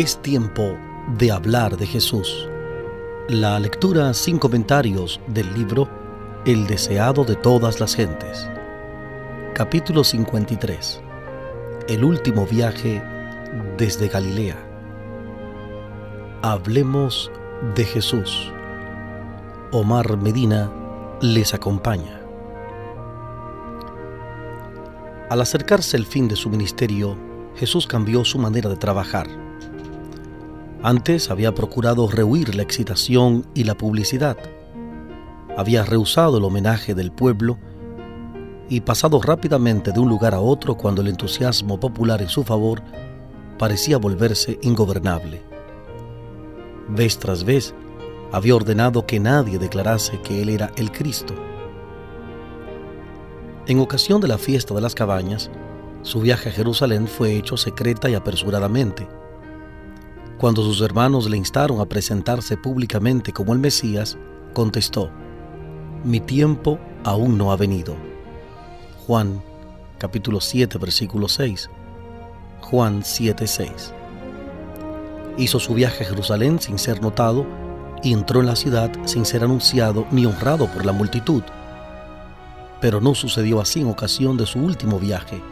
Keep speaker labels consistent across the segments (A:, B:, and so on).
A: Es tiempo de hablar de Jesús. La lectura sin comentarios del libro El deseado de todas las gentes. Capítulo 53. El último viaje desde Galilea. Hablemos de Jesús. Omar Medina les acompaña. Al acercarse el fin de su ministerio, Jesús cambió su manera de trabajar antes había procurado rehuir la excitación y la publicidad. Había rehusado el homenaje del pueblo y pasado rápidamente de un lugar a otro cuando el entusiasmo popular en su favor parecía volverse ingobernable. Vez tras vez había ordenado que nadie declarase que él era el Cristo. En ocasión de la fiesta de las cabañas, su viaje a Jerusalén fue hecho secreta y apresuradamente cuando sus hermanos le instaron a presentarse públicamente como el Mesías, contestó, Mi tiempo aún no ha venido. Juan capítulo 7 versículo 6. Juan 7 6. Hizo su viaje a Jerusalén sin ser notado y entró en la ciudad sin ser anunciado ni honrado por la multitud. Pero no sucedió así en ocasión de su último viaje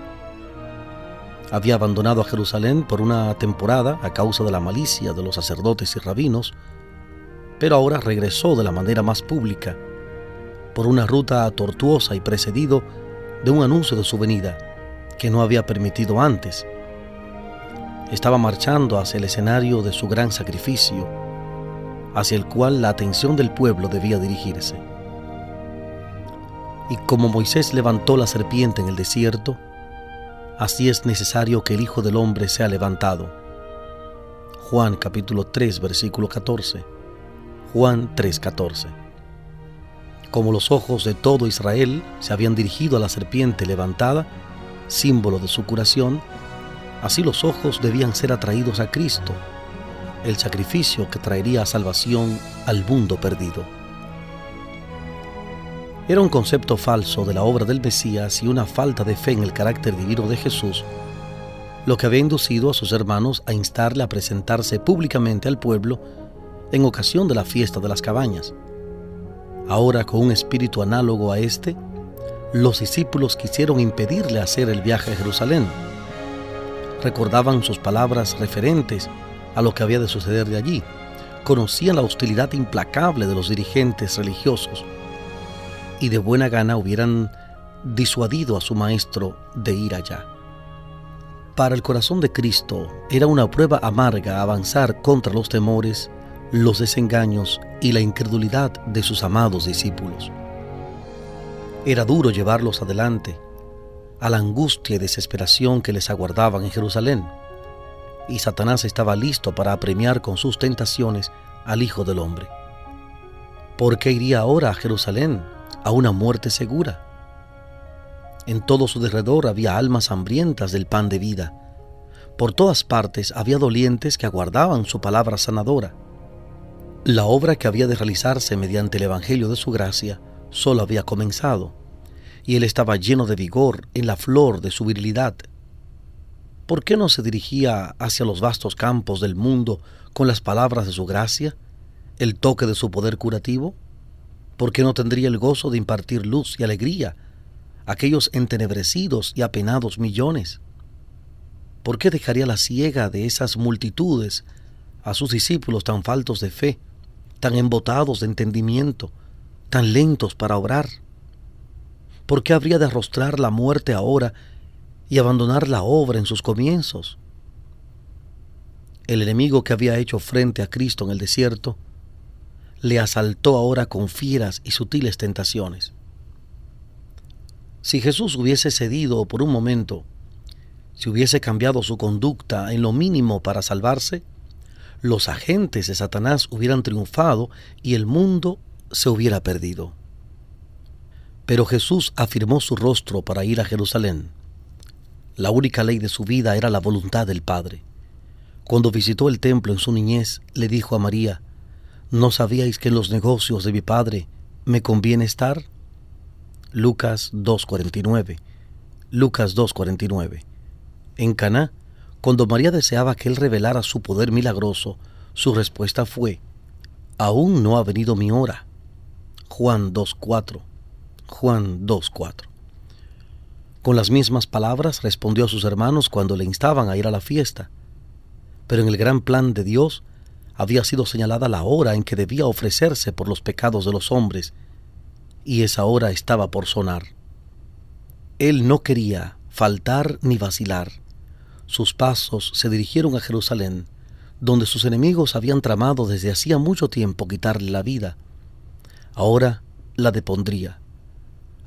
A: había abandonado a Jerusalén por una temporada a causa de la malicia de los sacerdotes y rabinos, pero ahora regresó de la manera más pública, por una ruta tortuosa y precedido de un anuncio de su venida que no había permitido antes. Estaba marchando hacia el escenario de su gran sacrificio, hacia el cual la atención del pueblo debía dirigirse. Y como Moisés levantó la serpiente en el desierto, así es necesario que el Hijo del Hombre sea levantado. Juan capítulo 3 versículo 14. Juan 3:14. Como los ojos de todo Israel se habían dirigido a la serpiente levantada, símbolo de su curación, así los ojos debían ser atraídos a Cristo, el sacrificio que traería salvación al mundo perdido. Era un concepto falso de la obra del Mesías y una falta de fe en el carácter divino de Jesús, lo que había inducido a sus hermanos a instarle a presentarse públicamente al pueblo en ocasión de la fiesta de las cabañas. Ahora, con un espíritu análogo a este, los discípulos quisieron impedirle hacer el viaje a Jerusalén. Recordaban sus palabras referentes a lo que había de suceder de allí. Conocían la hostilidad implacable de los dirigentes religiosos y de buena gana hubieran disuadido a su maestro de ir allá. Para el corazón de Cristo era una prueba amarga avanzar contra los temores, los desengaños y la incredulidad de sus amados discípulos. Era duro llevarlos adelante a la angustia y desesperación que les aguardaban en Jerusalén, y Satanás estaba listo para apremiar con sus tentaciones al Hijo del Hombre. ¿Por qué iría ahora a Jerusalén a una muerte segura. En todo su derredor había almas hambrientas del pan de vida. Por todas partes había dolientes que aguardaban su palabra sanadora. La obra que había de realizarse mediante el Evangelio de su gracia solo había comenzado, y él estaba lleno de vigor en la flor de su virilidad. ¿Por qué no se dirigía hacia los vastos campos del mundo con las palabras de su gracia, el toque de su poder curativo? ¿Por qué no tendría el gozo de impartir luz y alegría a aquellos entenebrecidos y apenados millones? ¿Por qué dejaría la ciega de esas multitudes a sus discípulos tan faltos de fe, tan embotados de entendimiento, tan lentos para obrar? ¿Por qué habría de arrostrar la muerte ahora y abandonar la obra en sus comienzos? El enemigo que había hecho frente a Cristo en el desierto le asaltó ahora con fieras y sutiles tentaciones. Si Jesús hubiese cedido por un momento, si hubiese cambiado su conducta en lo mínimo para salvarse, los agentes de Satanás hubieran triunfado y el mundo se hubiera perdido. Pero Jesús afirmó su rostro para ir a Jerusalén. La única ley de su vida era la voluntad del Padre. Cuando visitó el templo en su niñez, le dijo a María, ¿No sabíais que en los negocios de mi Padre me conviene estar? Lucas 2.49. Lucas 2.49. En Caná, Cuando María deseaba que él revelara su poder milagroso, su respuesta fue, Aún no ha venido mi hora. Juan 2.4. Juan 2.4. Con las mismas palabras respondió a sus hermanos cuando le instaban a ir a la fiesta. Pero en el gran plan de Dios había sido señalada la hora en que debía ofrecerse por los pecados de los hombres, y esa hora estaba por sonar. Él no quería faltar ni vacilar. Sus pasos se dirigieron a Jerusalén, donde sus enemigos habían tramado desde hacía mucho tiempo quitarle la vida. Ahora la depondría.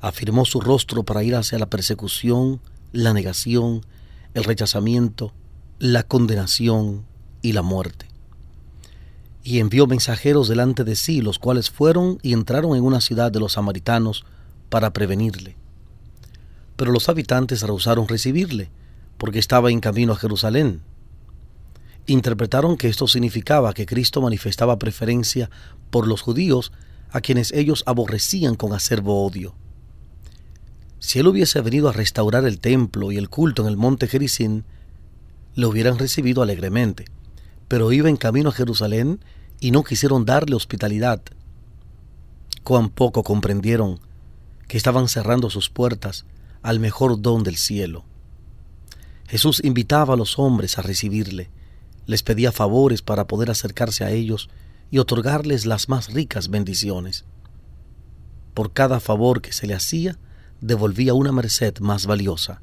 A: Afirmó su rostro para ir hacia la persecución, la negación, el rechazamiento, la condenación y la muerte. Y envió mensajeros delante de sí, los cuales fueron y entraron en una ciudad de los samaritanos para prevenirle. Pero los habitantes rehusaron recibirle, porque estaba en camino a Jerusalén. Interpretaron que esto significaba que Cristo manifestaba preferencia por los judíos a quienes ellos aborrecían con acervo odio. Si él hubiese venido a restaurar el templo y el culto en el monte Gerizim, lo hubieran recibido alegremente, pero iba en camino a Jerusalén y no quisieron darle hospitalidad. Cuán poco comprendieron que estaban cerrando sus puertas al mejor don del cielo. Jesús invitaba a los hombres a recibirle, les pedía favores para poder acercarse a ellos y otorgarles las más ricas bendiciones. Por cada favor que se le hacía, devolvía una merced más valiosa.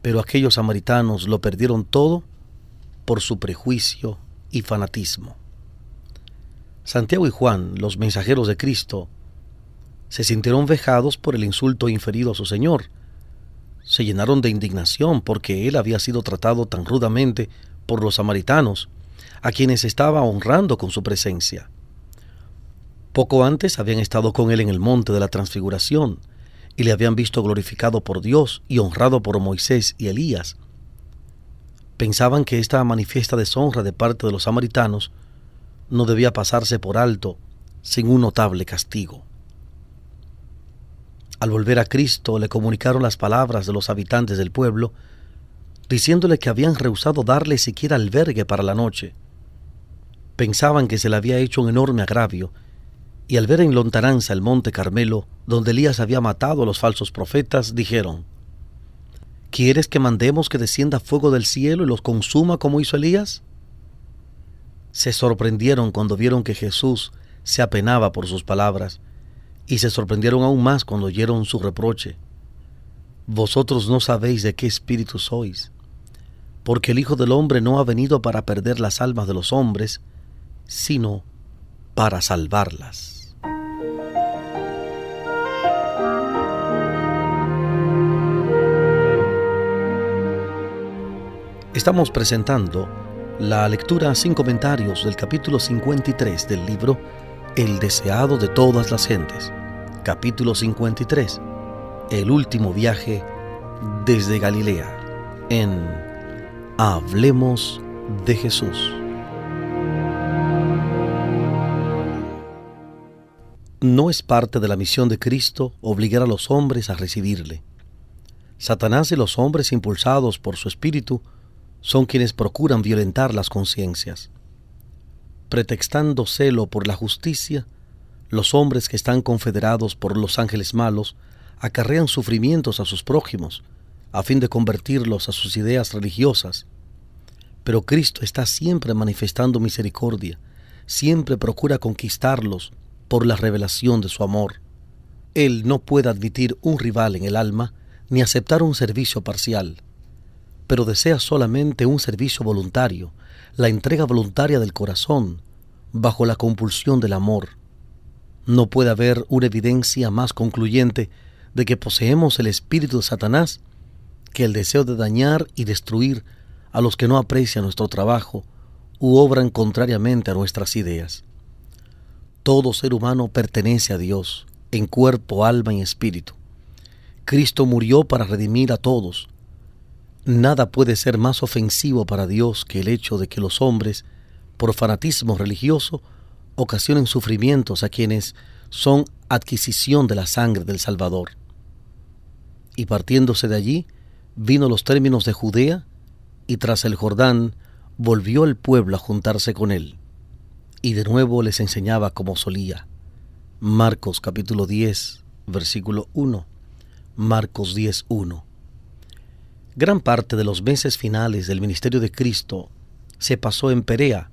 A: Pero aquellos samaritanos lo perdieron todo por su prejuicio y fanatismo. Santiago y Juan, los mensajeros de Cristo, se sintieron vejados por el insulto inferido a su Señor. Se llenaron de indignación porque él había sido tratado tan rudamente por los samaritanos, a quienes estaba honrando con su presencia. Poco antes habían estado con él en el monte de la transfiguración y le habían visto glorificado por Dios y honrado por Moisés y Elías. Pensaban que esta manifiesta deshonra de parte de los samaritanos no debía pasarse por alto sin un notable castigo. Al volver a Cristo le comunicaron las palabras de los habitantes del pueblo, diciéndole que habían rehusado darle siquiera albergue para la noche. Pensaban que se le había hecho un enorme agravio, y al ver en lontananza el monte Carmelo, donde Elías había matado a los falsos profetas, dijeron, ¿Quieres que mandemos que descienda fuego del cielo y los consuma como hizo Elías? Se sorprendieron cuando vieron que Jesús se apenaba por sus palabras y se sorprendieron aún más cuando oyeron su reproche. Vosotros no sabéis de qué espíritu sois, porque el Hijo del Hombre no ha venido para perder las almas de los hombres, sino para salvarlas. Estamos presentando la lectura sin comentarios del capítulo 53 del libro El deseado de todas las gentes capítulo 53, el último viaje desde Galilea, en Hablemos de Jesús. No es parte de la misión de Cristo obligar a los hombres a recibirle. Satanás y los hombres impulsados por su espíritu son quienes procuran violentar las conciencias. Pretextando celo por la justicia, los hombres que están confederados por los ángeles malos acarrean sufrimientos a sus prójimos, a fin de convertirlos a sus ideas religiosas. Pero Cristo está siempre manifestando misericordia, siempre procura conquistarlos por la revelación de su amor. Él no puede admitir un rival en el alma ni aceptar un servicio parcial, pero desea solamente un servicio voluntario, la entrega voluntaria del corazón, bajo la compulsión del amor. No puede haber una evidencia más concluyente de que poseemos el espíritu de Satanás que el deseo de dañar y destruir a los que no aprecian nuestro trabajo u obran contrariamente a nuestras ideas. Todo ser humano pertenece a Dios, en cuerpo, alma y espíritu. Cristo murió para redimir a todos. Nada puede ser más ofensivo para Dios que el hecho de que los hombres, por fanatismo religioso, ocasionen sufrimientos a quienes son adquisición de la sangre del Salvador. Y partiéndose de allí, vino los términos de Judea y tras el Jordán volvió el pueblo a juntarse con él, y de nuevo les enseñaba como solía. Marcos capítulo 10, versículo 1. Marcos 10, 1. Gran parte de los meses finales del ministerio de Cristo se pasó en Perea,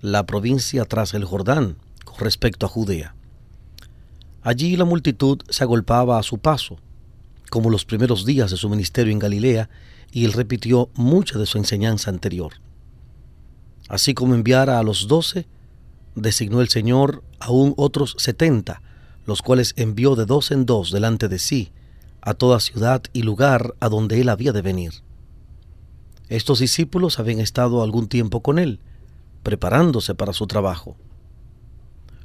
A: la provincia tras el Jordán, con respecto a Judea. Allí la multitud se agolpaba a su paso, como los primeros días de su ministerio en Galilea, y él repitió mucha de su enseñanza anterior. Así como enviara a los doce, designó el Señor aún otros setenta, los cuales envió de dos en dos delante de sí, a toda ciudad y lugar a donde él había de venir. Estos discípulos habían estado algún tiempo con él, preparándose para su trabajo.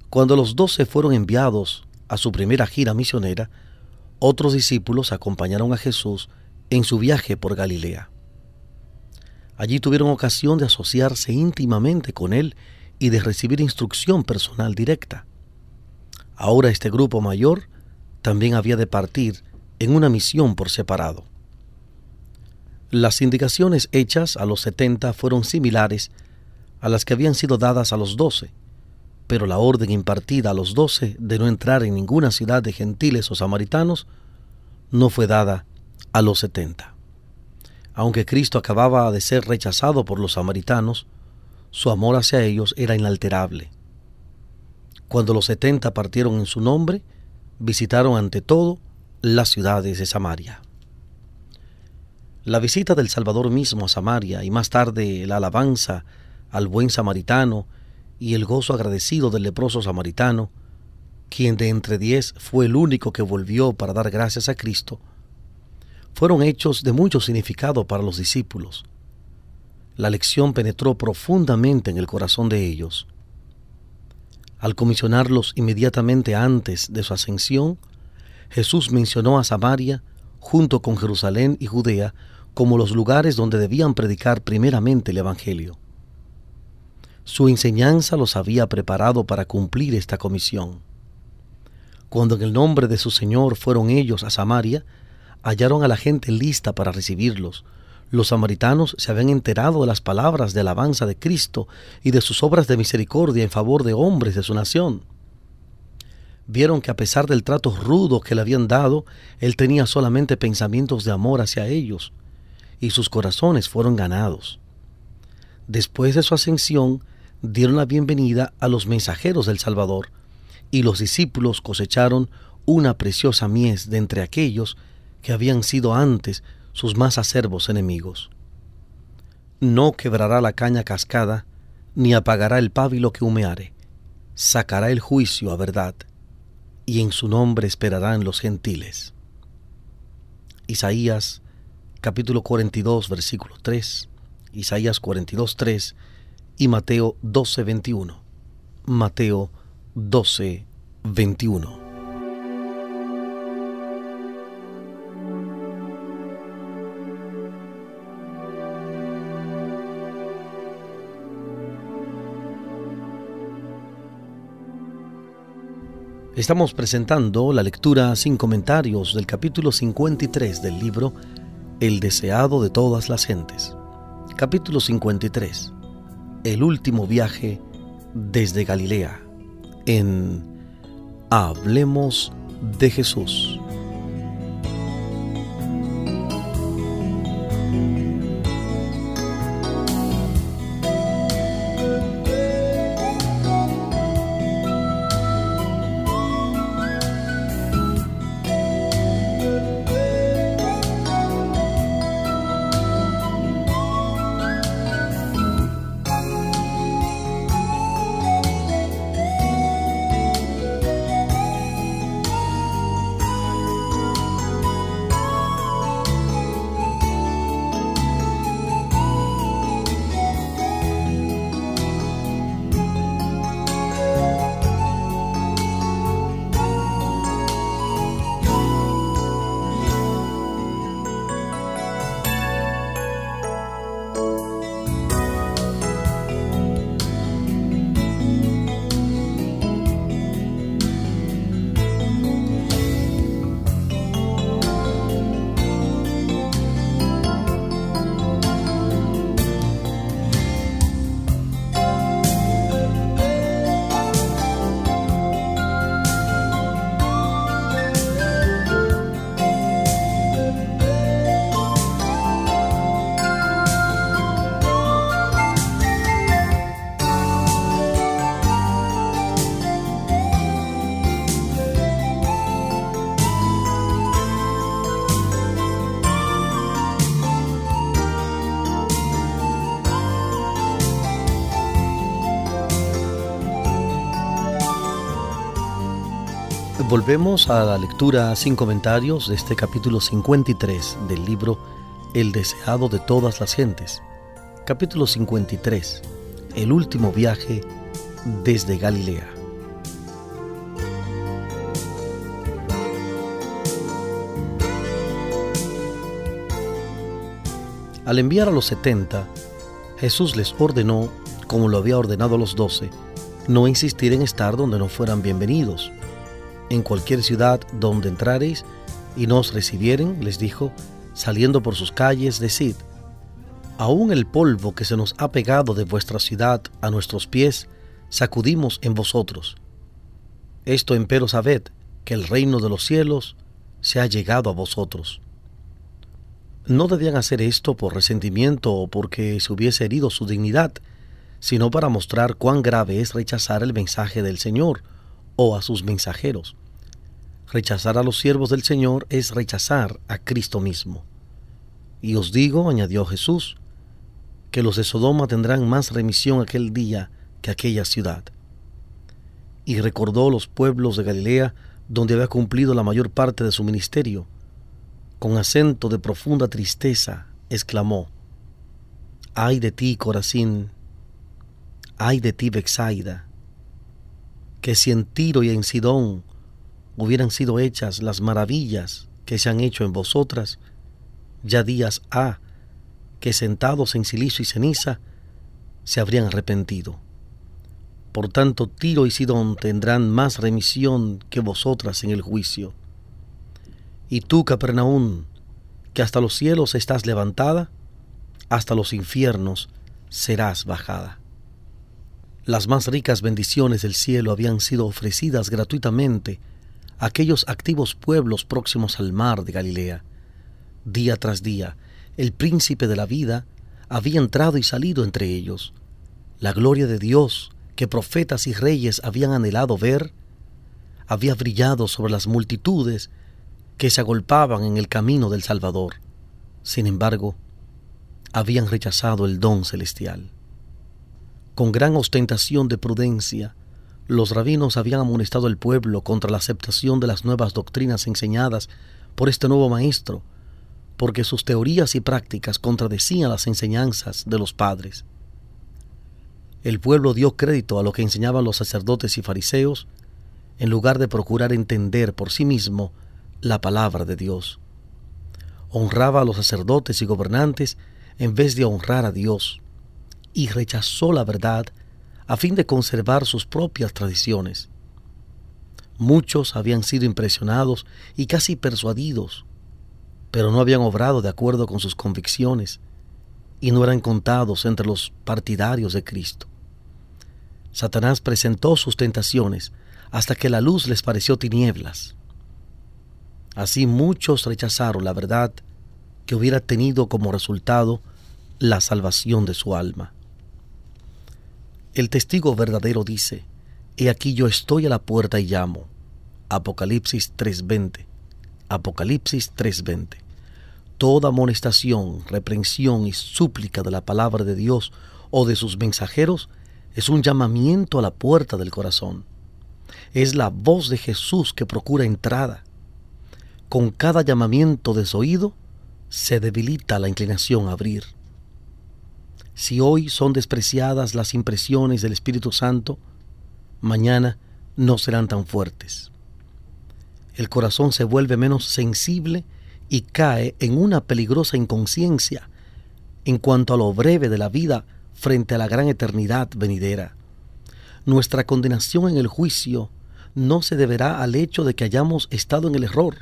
A: Cuando los doce fueron enviados a su primera gira misionera, otros discípulos acompañaron a Jesús en su viaje por Galilea. Allí tuvieron ocasión de asociarse íntimamente con él y de recibir instrucción personal directa. Ahora este grupo mayor también había de partir en una misión por separado. Las indicaciones hechas a los setenta fueron similares a las que habían sido dadas a los doce, pero la orden impartida a los doce de no entrar en ninguna ciudad de gentiles o samaritanos no fue dada a los setenta. Aunque Cristo acababa de ser rechazado por los samaritanos, su amor hacia ellos era inalterable. Cuando los setenta partieron en su nombre, visitaron ante todo las ciudades de Samaria. La visita del Salvador mismo a Samaria y más tarde la alabanza al buen samaritano y el gozo agradecido del leproso samaritano, quien de entre diez fue el único que volvió para dar gracias a Cristo, fueron hechos de mucho significado para los discípulos. La lección penetró profundamente en el corazón de ellos. Al comisionarlos inmediatamente antes de su ascensión, Jesús mencionó a Samaria, junto con Jerusalén y Judea, como los lugares donde debían predicar primeramente el Evangelio. Su enseñanza los había preparado para cumplir esta comisión. Cuando en el nombre de su Señor fueron ellos a Samaria, hallaron a la gente lista para recibirlos. Los samaritanos se habían enterado de las palabras de alabanza de Cristo y de sus obras de misericordia en favor de hombres de su nación. Vieron que a pesar del trato rudo que le habían dado, él tenía solamente pensamientos de amor hacia ellos, y sus corazones fueron ganados. Después de su ascensión, dieron la bienvenida a los mensajeros del Salvador, y los discípulos cosecharon una preciosa mies de entre aquellos que habían sido antes sus más acervos enemigos. No quebrará la caña cascada, ni apagará el pábilo que humeare, sacará el juicio a verdad, y en su nombre esperarán los gentiles. Isaías capítulo 42 versículo 3, Isaías 42 3 y Mateo 12 21. Mateo 12 21. Estamos presentando la lectura sin comentarios del capítulo 53 del libro El deseado de todas las gentes. Capítulo 53. El último viaje desde Galilea en Hablemos de Jesús. Volvemos a la lectura sin comentarios de este capítulo 53 del libro El deseado de todas las gentes. Capítulo 53. El último viaje desde Galilea. Al enviar a los setenta, Jesús les ordenó, como lo había ordenado a los doce, no insistir en estar donde no fueran bienvenidos. En cualquier ciudad donde entrareis y nos recibieren, les dijo, saliendo por sus calles, decid, aún el polvo que se nos ha pegado de vuestra ciudad a nuestros pies, sacudimos en vosotros. Esto empero sabed, que el reino de los cielos se ha llegado a vosotros. No debían hacer esto por resentimiento o porque se hubiese herido su dignidad, sino para mostrar cuán grave es rechazar el mensaje del Señor o a sus mensajeros. Rechazar a los siervos del Señor es rechazar a Cristo mismo. Y os digo, añadió Jesús, que los de Sodoma tendrán más remisión aquel día que aquella ciudad. Y recordó los pueblos de Galilea donde había cumplido la mayor parte de su ministerio, con acento de profunda tristeza, exclamó, Ay de ti, Corazín, ay de ti, Bexaida, que si en Tiro y en Sidón hubieran sido hechas las maravillas que se han hecho en vosotras, ya días ha que sentados en silicio y ceniza se habrían arrepentido. Por tanto, Tiro y Sidón tendrán más remisión que vosotras en el juicio. Y tú, Capernaún, que hasta los cielos estás levantada, hasta los infiernos serás bajada. Las más ricas bendiciones del cielo habían sido ofrecidas gratuitamente a aquellos activos pueblos próximos al mar de Galilea. Día tras día, el príncipe de la vida había entrado y salido entre ellos. La gloria de Dios, que profetas y reyes habían anhelado ver, había brillado sobre las multitudes que se agolpaban en el camino del Salvador. Sin embargo, habían rechazado el don celestial. Con gran ostentación de prudencia, los rabinos habían amonestado al pueblo contra la aceptación de las nuevas doctrinas enseñadas por este nuevo maestro, porque sus teorías y prácticas contradecían las enseñanzas de los padres. El pueblo dio crédito a lo que enseñaban los sacerdotes y fariseos, en lugar de procurar entender por sí mismo la palabra de Dios. Honraba a los sacerdotes y gobernantes en vez de honrar a Dios, y rechazó la verdad a fin de conservar sus propias tradiciones. Muchos habían sido impresionados y casi persuadidos, pero no habían obrado de acuerdo con sus convicciones y no eran contados entre los partidarios de Cristo. Satanás presentó sus tentaciones hasta que la luz les pareció tinieblas. Así muchos rechazaron la verdad que hubiera tenido como resultado la salvación de su alma. El testigo verdadero dice, He aquí yo estoy a la puerta y llamo. Apocalipsis 3:20. Apocalipsis 3:20. Toda amonestación, reprensión y súplica de la palabra de Dios o de sus mensajeros es un llamamiento a la puerta del corazón. Es la voz de Jesús que procura entrada con cada llamamiento desoído se debilita la inclinación a abrir. Si hoy son despreciadas las impresiones del Espíritu Santo, mañana no serán tan fuertes. El corazón se vuelve menos sensible y cae en una peligrosa inconsciencia en cuanto a lo breve de la vida frente a la gran eternidad venidera. Nuestra condenación en el juicio no se deberá al hecho de que hayamos estado en el error,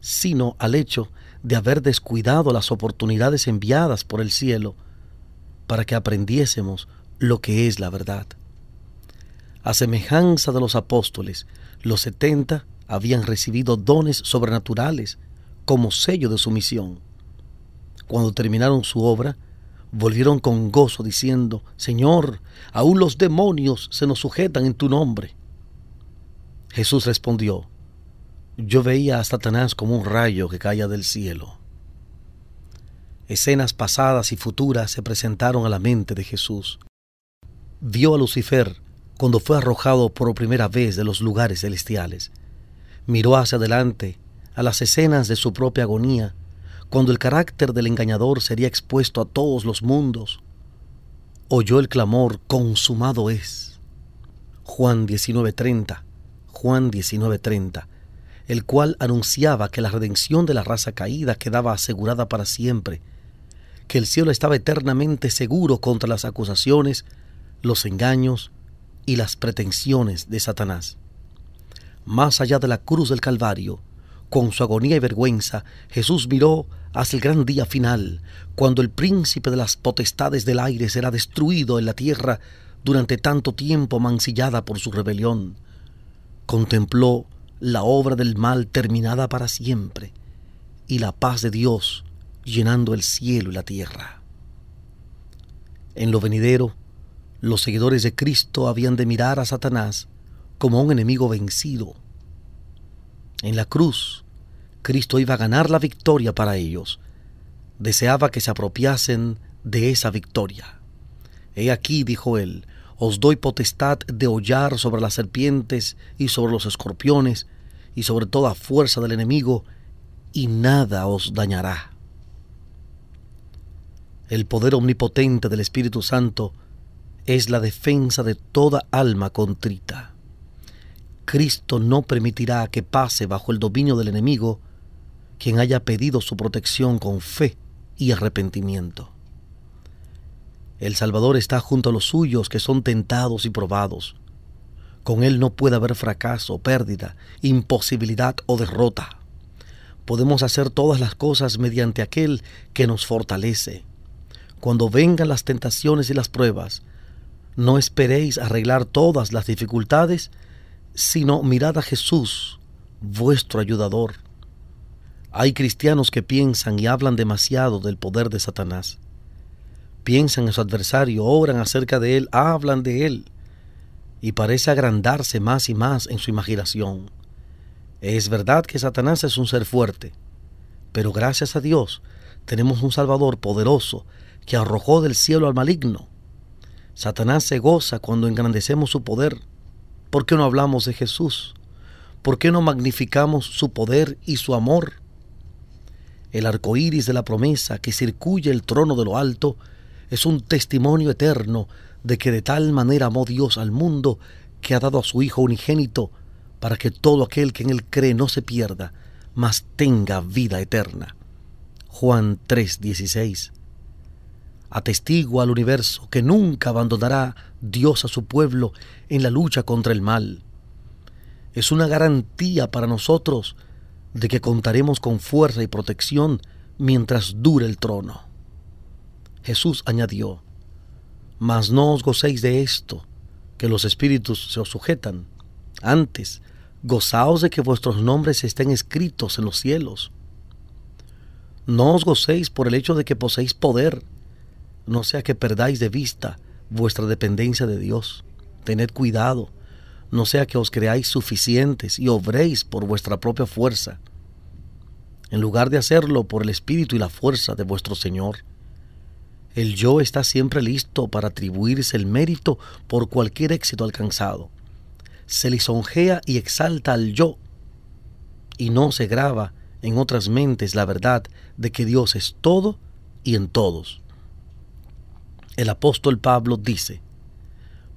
A: sino al hecho de haber descuidado las oportunidades enviadas por el cielo para que aprendiésemos lo que es la verdad. A semejanza de los apóstoles, los setenta habían recibido dones sobrenaturales como sello de su misión. Cuando terminaron su obra, volvieron con gozo diciendo, Señor, aún los demonios se nos sujetan en tu nombre. Jesús respondió, yo veía a Satanás como un rayo que caía del cielo. Escenas pasadas y futuras se presentaron a la mente de Jesús. Vio a Lucifer cuando fue arrojado por primera vez de los lugares celestiales. Miró hacia adelante a las escenas de su propia agonía, cuando el carácter del engañador sería expuesto a todos los mundos. Oyó el clamor, consumado es. Juan 19:30, Juan 19:30, el cual anunciaba que la redención de la raza caída quedaba asegurada para siempre, que el cielo estaba eternamente seguro contra las acusaciones, los engaños y las pretensiones de Satanás. Más allá de la cruz del Calvario, con su agonía y vergüenza, Jesús miró hacia el gran día final, cuando el príncipe de las potestades del aire será destruido en la tierra durante tanto tiempo mancillada por su rebelión. Contempló la obra del mal terminada para siempre y la paz de Dios llenando el cielo y la tierra. En lo venidero, los seguidores de Cristo habían de mirar a Satanás como un enemigo vencido. En la cruz, Cristo iba a ganar la victoria para ellos. Deseaba que se apropiasen de esa victoria. He aquí, dijo él, os doy potestad de hollar sobre las serpientes y sobre los escorpiones y sobre toda fuerza del enemigo, y nada os dañará. El poder omnipotente del Espíritu Santo es la defensa de toda alma contrita. Cristo no permitirá que pase bajo el dominio del enemigo quien haya pedido su protección con fe y arrepentimiento. El Salvador está junto a los suyos que son tentados y probados. Con Él no puede haber fracaso, pérdida, imposibilidad o derrota. Podemos hacer todas las cosas mediante aquel que nos fortalece. Cuando vengan las tentaciones y las pruebas, no esperéis arreglar todas las dificultades, sino mirad a Jesús, vuestro ayudador. Hay cristianos que piensan y hablan demasiado del poder de Satanás. Piensan en su adversario, oran acerca de él, hablan de él, y parece agrandarse más y más en su imaginación. Es verdad que Satanás es un ser fuerte, pero gracias a Dios tenemos un Salvador poderoso que arrojó del cielo al maligno Satanás se goza cuando engrandecemos su poder. ¿Por qué no hablamos de Jesús? ¿Por qué no magnificamos su poder y su amor? El arco iris de la promesa que circuye el trono de lo alto es un testimonio eterno de que de tal manera amó Dios al mundo que ha dado a su Hijo unigénito para que todo aquel que en él cree no se pierda, mas tenga vida eterna. Juan 3:16 atestigua al universo que nunca abandonará Dios a su pueblo en la lucha contra el mal. Es una garantía para nosotros de que contaremos con fuerza y protección mientras dure el trono. Jesús añadió, Mas no os gocéis de esto, que los espíritus se os sujetan. Antes, gozaos de que vuestros nombres estén escritos en los cielos. No os gocéis por el hecho de que poseéis poder, no sea que perdáis de vista vuestra dependencia de Dios. Tened cuidado, no sea que os creáis suficientes y obréis por vuestra propia fuerza, en lugar de hacerlo por el espíritu y la fuerza de vuestro Señor. El yo está siempre listo para atribuirse el mérito por cualquier éxito alcanzado. Se lisonjea y exalta al yo y no se graba en otras mentes la verdad de que Dios es todo y en todos. El apóstol Pablo dice,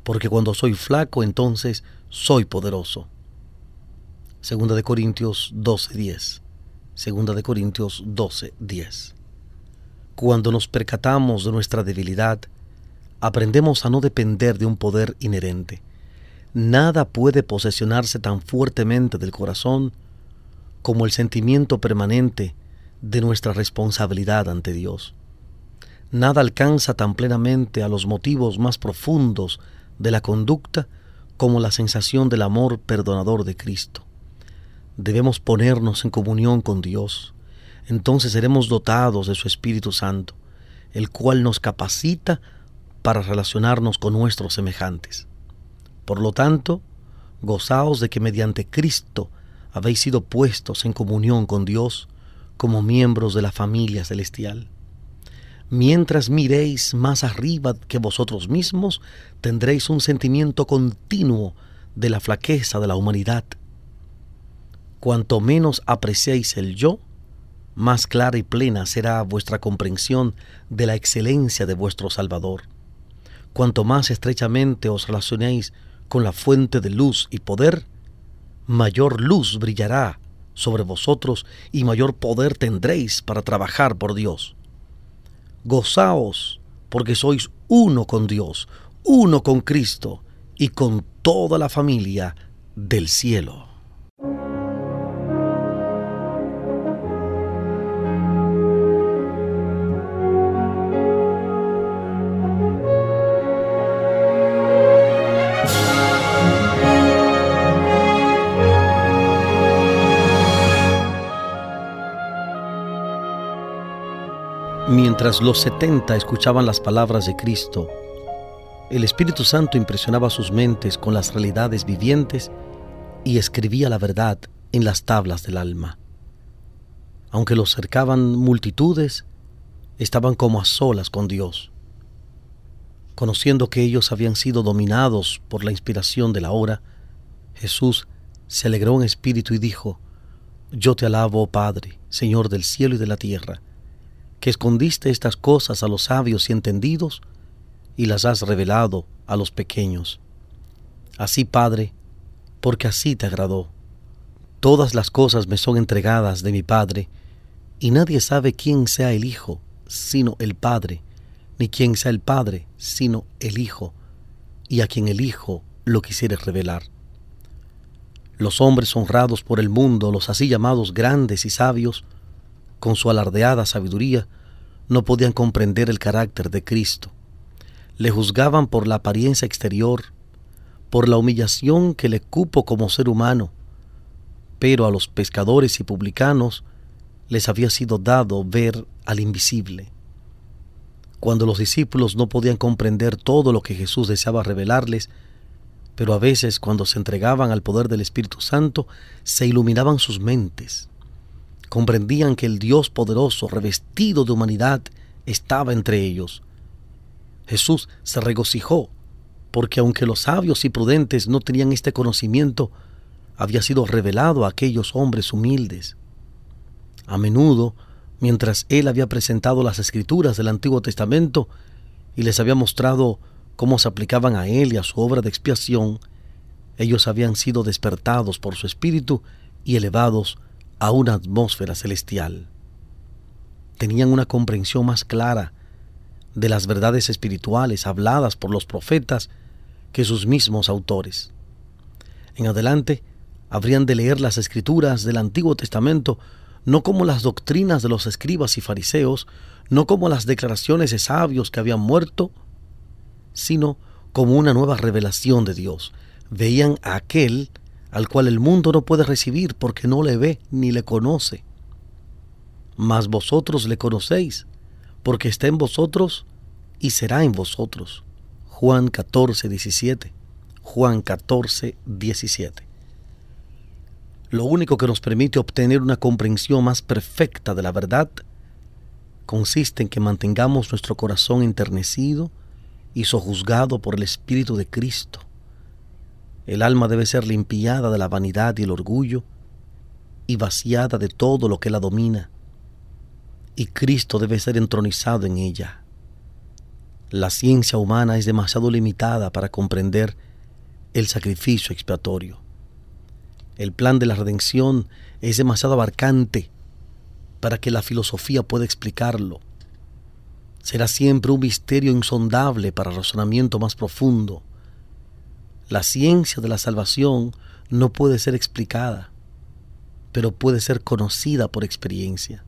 A: porque cuando soy flaco entonces soy poderoso. Segunda de Corintios 12:10. Segunda de Corintios 12:10. Cuando nos percatamos de nuestra debilidad, aprendemos a no depender de un poder inherente. Nada puede posesionarse tan fuertemente del corazón como el sentimiento permanente de nuestra responsabilidad ante Dios. Nada alcanza tan plenamente a los motivos más profundos de la conducta como la sensación del amor perdonador de Cristo. Debemos ponernos en comunión con Dios. Entonces seremos dotados de su Espíritu Santo, el cual nos capacita para relacionarnos con nuestros semejantes. Por lo tanto, gozaos de que mediante Cristo habéis sido puestos en comunión con Dios como miembros de la familia celestial. Mientras miréis más arriba que vosotros mismos, tendréis un sentimiento continuo de la flaqueza de la humanidad. Cuanto menos apreciéis el yo, más clara y plena será vuestra comprensión de la excelencia de vuestro Salvador. Cuanto más estrechamente os relacionéis con la fuente de luz y poder, mayor luz brillará sobre vosotros y mayor poder tendréis para trabajar por Dios. Gozaos porque sois uno con Dios, uno con Cristo y con toda la familia del cielo. Mientras los setenta escuchaban las palabras de Cristo, el Espíritu Santo impresionaba sus mentes con las realidades vivientes y escribía la verdad en las tablas del alma. Aunque los cercaban multitudes, estaban como a solas con Dios. Conociendo que ellos habían sido dominados por la inspiración de la hora, Jesús se alegró en espíritu y dijo, Yo te alabo, Padre, Señor del cielo y de la tierra, que escondiste estas cosas a los sabios y entendidos y las has revelado a los pequeños. Así, Padre, porque así te agradó. Todas las cosas me son entregadas de mi Padre, y nadie sabe quién sea el Hijo, sino el Padre, ni quién sea el Padre, sino el Hijo, y a quien el Hijo lo quisiere revelar. Los hombres honrados por el mundo, los así llamados grandes y sabios, con su alardeada sabiduría, no podían comprender el carácter de Cristo. Le juzgaban por la apariencia exterior, por la humillación que le cupo como ser humano, pero a los pescadores y publicanos les había sido dado ver al invisible. Cuando los discípulos no podían comprender todo lo que Jesús deseaba revelarles, pero a veces cuando se entregaban al poder del Espíritu Santo, se iluminaban sus mentes comprendían que el Dios poderoso, revestido de humanidad, estaba entre ellos. Jesús se regocijó, porque aunque los sabios y prudentes no tenían este conocimiento, había sido revelado a aquellos hombres humildes. A menudo, mientras él había presentado las escrituras del Antiguo Testamento y les había mostrado cómo se aplicaban a él y a su obra de expiación, ellos habían sido despertados por su espíritu y elevados a una atmósfera celestial. Tenían una comprensión más clara de las verdades espirituales habladas por los profetas que sus mismos autores. En adelante, habrían de leer las escrituras del Antiguo Testamento no como las doctrinas de los escribas y fariseos, no como las declaraciones de sabios que habían muerto, sino como una nueva revelación de Dios. Veían a aquel al cual el mundo no puede recibir porque no le ve ni le conoce. Mas vosotros le conocéis, porque está en vosotros y será en vosotros. Juan 14, 17. Juan 14, 17. Lo único que nos permite obtener una comprensión más perfecta de la verdad consiste en que mantengamos nuestro corazón enternecido y sojuzgado por el Espíritu de Cristo el alma debe ser limpiada de la vanidad y el orgullo y vaciada de todo lo que la domina. Y Cristo debe ser entronizado en ella. La ciencia humana es demasiado limitada para comprender el sacrificio expiatorio. El plan de la redención es demasiado abarcante para que la filosofía pueda explicarlo. Será siempre un misterio insondable para razonamiento más profundo la ciencia de la salvación no puede ser explicada, pero puede ser conocida por experiencia.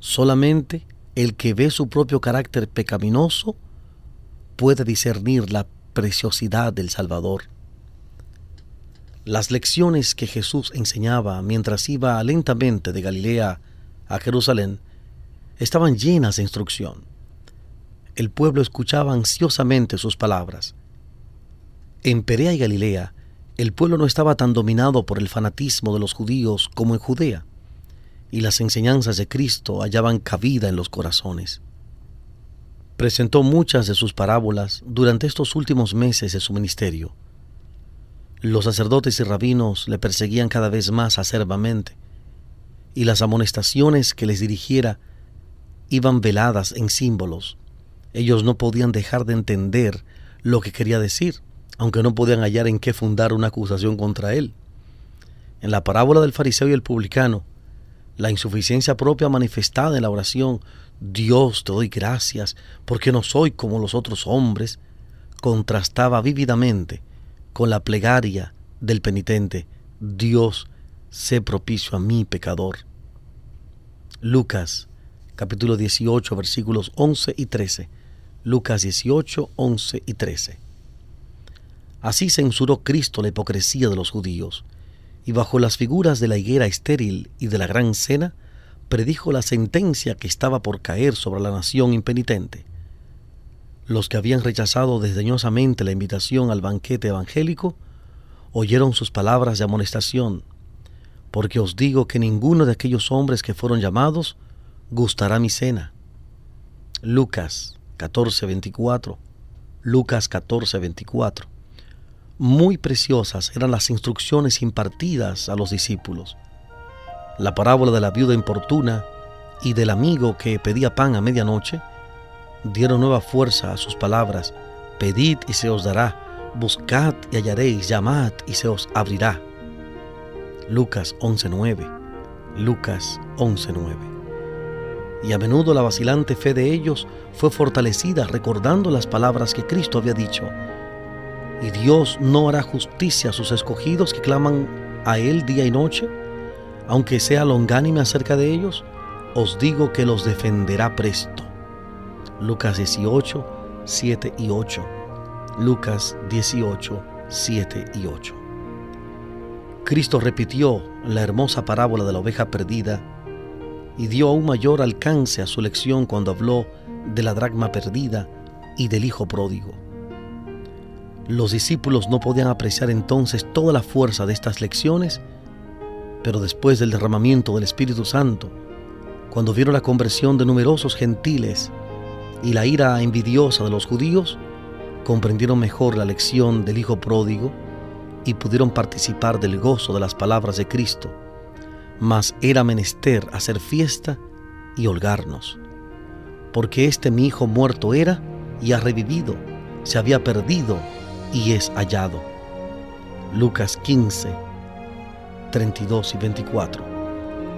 A: Solamente el que ve su propio carácter pecaminoso puede discernir la preciosidad del Salvador. Las lecciones que Jesús enseñaba mientras iba lentamente de Galilea a Jerusalén estaban llenas de instrucción. El pueblo escuchaba ansiosamente sus palabras en Perea y Galilea, el pueblo no estaba tan dominado por el fanatismo de los judíos como en Judea, y las enseñanzas de Cristo hallaban cabida en los corazones. Presentó muchas de sus parábolas durante estos últimos meses de su ministerio. Los sacerdotes y rabinos le perseguían cada vez más acerbamente, y las amonestaciones que les dirigiera iban veladas en símbolos. Ellos no podían dejar de entender lo que quería decir, aunque no podían hallar en qué fundar una acusación contra él. En la parábola del fariseo y el publicano, la insuficiencia propia manifestada en la oración, Dios te doy gracias porque no soy como los otros hombres, contrastaba vívidamente con la plegaria del penitente, Dios, sé propicio a mí, pecador. Lucas capítulo 18 versículos 11 y 13. Lucas 18, 11 y 13. Así censuró Cristo la hipocresía de los judíos, y bajo las figuras de la higuera estéril y de la gran cena, predijo la sentencia que estaba por caer sobre la nación impenitente. Los que habían rechazado desdeñosamente la invitación al banquete evangélico oyeron sus palabras de amonestación, porque os digo que ninguno de aquellos hombres que fueron llamados gustará mi cena. Lucas 14:24. Lucas 14:24. Muy preciosas eran las instrucciones impartidas a los discípulos. La parábola de la viuda importuna y del amigo que pedía pan a medianoche dieron nueva fuerza a sus palabras. Pedid y se os dará, buscad y hallaréis, llamad y se os abrirá. Lucas 11:9. Lucas 11:9. Y a menudo la vacilante fe de ellos fue fortalecida recordando las palabras que Cristo había dicho. Y Dios no hará justicia a sus escogidos que claman a Él día y noche, aunque sea longánime acerca de ellos, os digo que los defenderá presto. Lucas 18, 7 y 8. Lucas 18, 7 y 8. Cristo repitió la hermosa parábola de la oveja perdida y dio aún mayor alcance a su lección cuando habló de la dracma perdida y del hijo pródigo. Los discípulos no podían apreciar entonces toda la fuerza de estas lecciones, pero después del derramamiento del Espíritu Santo, cuando vieron la conversión de numerosos gentiles y la ira envidiosa de los judíos, comprendieron mejor la lección del Hijo pródigo y pudieron participar del gozo de las palabras de Cristo. Mas era menester hacer fiesta y holgarnos, porque este mi Hijo muerto era y ha revivido, se había perdido y es hallado. Lucas 15, 32 y 24.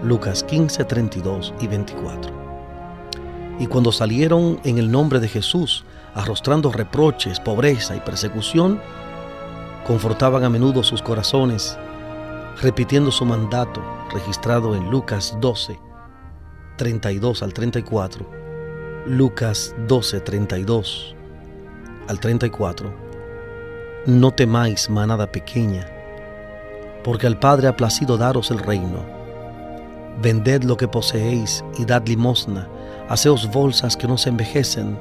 A: Lucas 15, 32 y 24. Y cuando salieron en el nombre de Jesús, arrostrando reproches, pobreza y persecución, confortaban a menudo sus corazones, repitiendo su mandato registrado en Lucas 12, 32 al 34, Lucas 12, 32 al 34. No temáis, manada pequeña, porque al Padre ha placido daros el reino. Vended lo que poseéis y dad limosna Haceos bolsas que no se envejecen,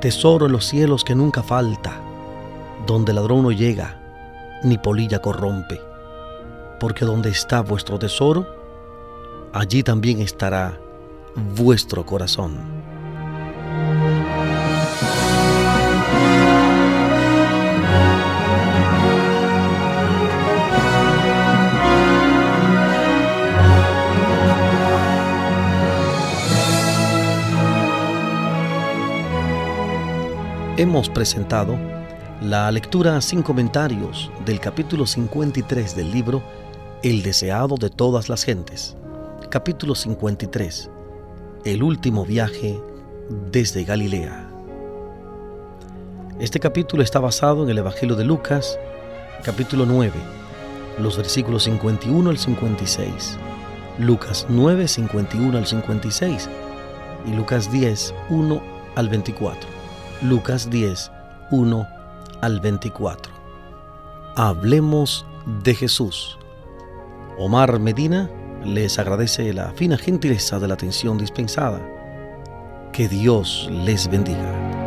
A: tesoro en los cielos que nunca falta, donde ladrón no llega, ni polilla corrompe. Porque donde está vuestro tesoro, allí también estará vuestro corazón. Hemos presentado la lectura sin comentarios del capítulo 53 del libro El deseado de todas las gentes. Capítulo 53. El último viaje desde Galilea. Este capítulo está basado en el Evangelio de Lucas, capítulo 9, los versículos 51 al 56. Lucas 9, 51 al 56 y Lucas 10, 1 al 24. Lucas 10, 1 al 24. Hablemos de Jesús. Omar Medina les agradece la fina gentileza de la atención dispensada. Que Dios les bendiga.